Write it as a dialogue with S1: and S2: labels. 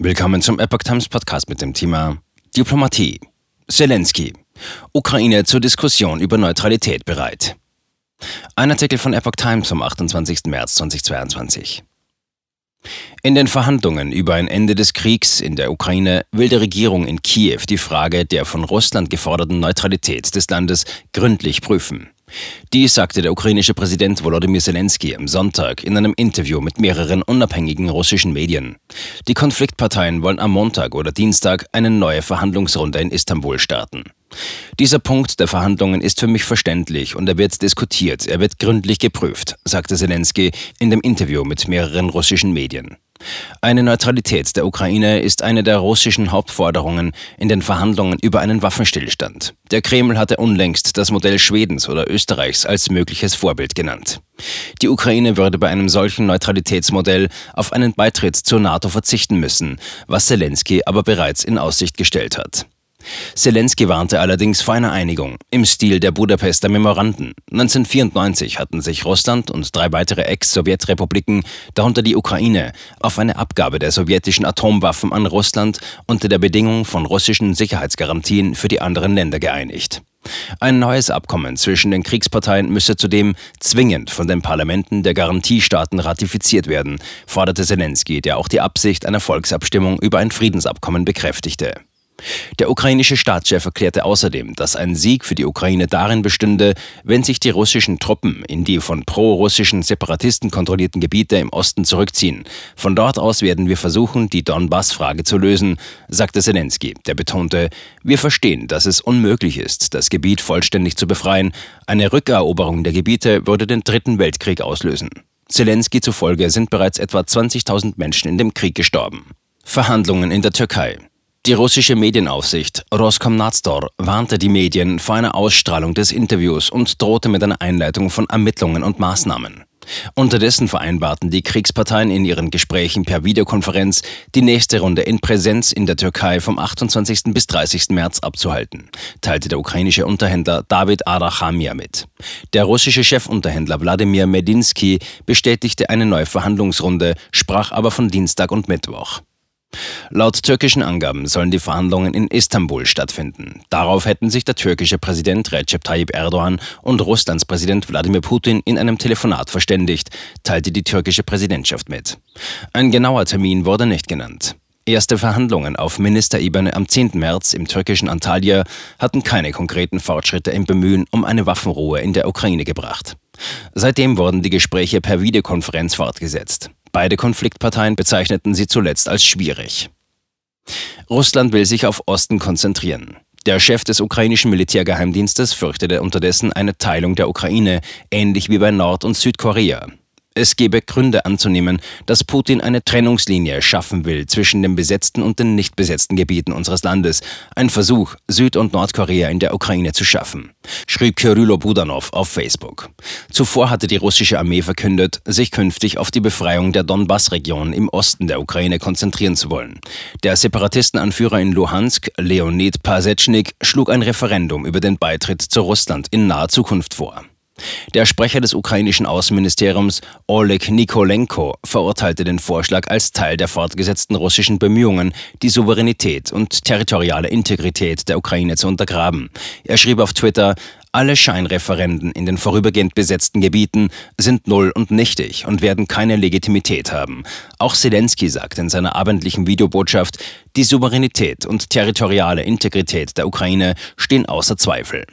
S1: Willkommen zum Epoch Times Podcast mit dem Thema Diplomatie. Zelensky. Ukraine zur Diskussion über Neutralität bereit. Ein Artikel von Epoch Times vom 28. März 2022. In den Verhandlungen über ein Ende des Kriegs in der Ukraine will die Regierung in Kiew die Frage der von Russland geforderten Neutralität des Landes gründlich prüfen. Dies sagte der ukrainische Präsident Volodymyr Zelensky am Sonntag in einem Interview mit mehreren unabhängigen russischen Medien. Die Konfliktparteien wollen am Montag oder Dienstag eine neue Verhandlungsrunde in Istanbul starten. Dieser Punkt der Verhandlungen ist für mich verständlich und er wird diskutiert, er wird gründlich geprüft, sagte Zelensky in dem Interview mit mehreren russischen Medien. Eine Neutralität der Ukraine ist eine der russischen Hauptforderungen in den Verhandlungen über einen Waffenstillstand. Der Kreml hatte unlängst das Modell Schwedens oder Österreichs als mögliches Vorbild genannt. Die Ukraine würde bei einem solchen Neutralitätsmodell auf einen Beitritt zur NATO verzichten müssen, was Zelensky aber bereits in Aussicht gestellt hat. Zelensky warnte allerdings vor einer Einigung im Stil der Budapester Memoranden. 1994 hatten sich Russland und drei weitere Ex-Sowjetrepubliken, darunter die Ukraine, auf eine Abgabe der sowjetischen Atomwaffen an Russland unter der Bedingung von russischen Sicherheitsgarantien für die anderen Länder geeinigt. Ein neues Abkommen zwischen den Kriegsparteien müsse zudem zwingend von den Parlamenten der Garantiestaaten ratifiziert werden, forderte Zelensky, der auch die Absicht einer Volksabstimmung über ein Friedensabkommen bekräftigte. Der ukrainische Staatschef erklärte außerdem, dass ein Sieg für die Ukraine darin bestünde, wenn sich die russischen Truppen in die von pro-russischen Separatisten kontrollierten Gebiete im Osten zurückziehen. Von dort aus werden wir versuchen, die Donbass-Frage zu lösen, sagte Zelensky, der betonte, wir verstehen, dass es unmöglich ist, das Gebiet vollständig zu befreien. Eine Rückeroberung der Gebiete würde den Dritten Weltkrieg auslösen. Zelensky zufolge sind bereits etwa 20.000 Menschen in dem Krieg gestorben. Verhandlungen in der Türkei. Die russische Medienaufsicht Roskomnadzor warnte die Medien vor einer Ausstrahlung des Interviews und drohte mit einer Einleitung von Ermittlungen und Maßnahmen. Unterdessen vereinbarten die Kriegsparteien in ihren Gesprächen per Videokonferenz, die nächste Runde in Präsenz in der Türkei vom 28. bis 30. März abzuhalten, teilte der ukrainische Unterhändler David Arachamia mit. Der russische Chefunterhändler Wladimir Medinsky bestätigte eine neue Verhandlungsrunde, sprach aber von Dienstag und Mittwoch. Laut türkischen Angaben sollen die Verhandlungen in Istanbul stattfinden. Darauf hätten sich der türkische Präsident Recep Tayyip Erdogan und Russlands Präsident Wladimir Putin in einem Telefonat verständigt, teilte die türkische Präsidentschaft mit. Ein genauer Termin wurde nicht genannt. Erste Verhandlungen auf Ministerebene am 10. März im türkischen Antalya hatten keine konkreten Fortschritte im Bemühen um eine Waffenruhe in der Ukraine gebracht. Seitdem wurden die Gespräche per Videokonferenz fortgesetzt. Beide Konfliktparteien bezeichneten sie zuletzt als schwierig. Russland will sich auf Osten konzentrieren. Der Chef des ukrainischen Militärgeheimdienstes fürchtete unterdessen eine Teilung der Ukraine, ähnlich wie bei Nord- und Südkorea. Es gebe Gründe anzunehmen, dass Putin eine Trennungslinie schaffen will zwischen den besetzten und den nicht besetzten Gebieten unseres Landes. Ein Versuch, Süd- und Nordkorea in der Ukraine zu schaffen, schrieb Kyrylo Budanov auf Facebook. Zuvor hatte die russische Armee verkündet, sich künftig auf die Befreiung der Donbass-Region im Osten der Ukraine konzentrieren zu wollen. Der Separatistenanführer in Luhansk, Leonid Pasechnik, schlug ein Referendum über den Beitritt zu Russland in naher Zukunft vor. Der Sprecher des ukrainischen Außenministeriums Oleg Nikolenko verurteilte den Vorschlag als Teil der fortgesetzten russischen Bemühungen, die Souveränität und territoriale Integrität der Ukraine zu untergraben. Er schrieb auf Twitter, alle Scheinreferenden in den vorübergehend besetzten Gebieten sind null und nichtig und werden keine Legitimität haben. Auch Zelensky sagt in seiner abendlichen Videobotschaft, die Souveränität und territoriale Integrität der Ukraine stehen außer Zweifel.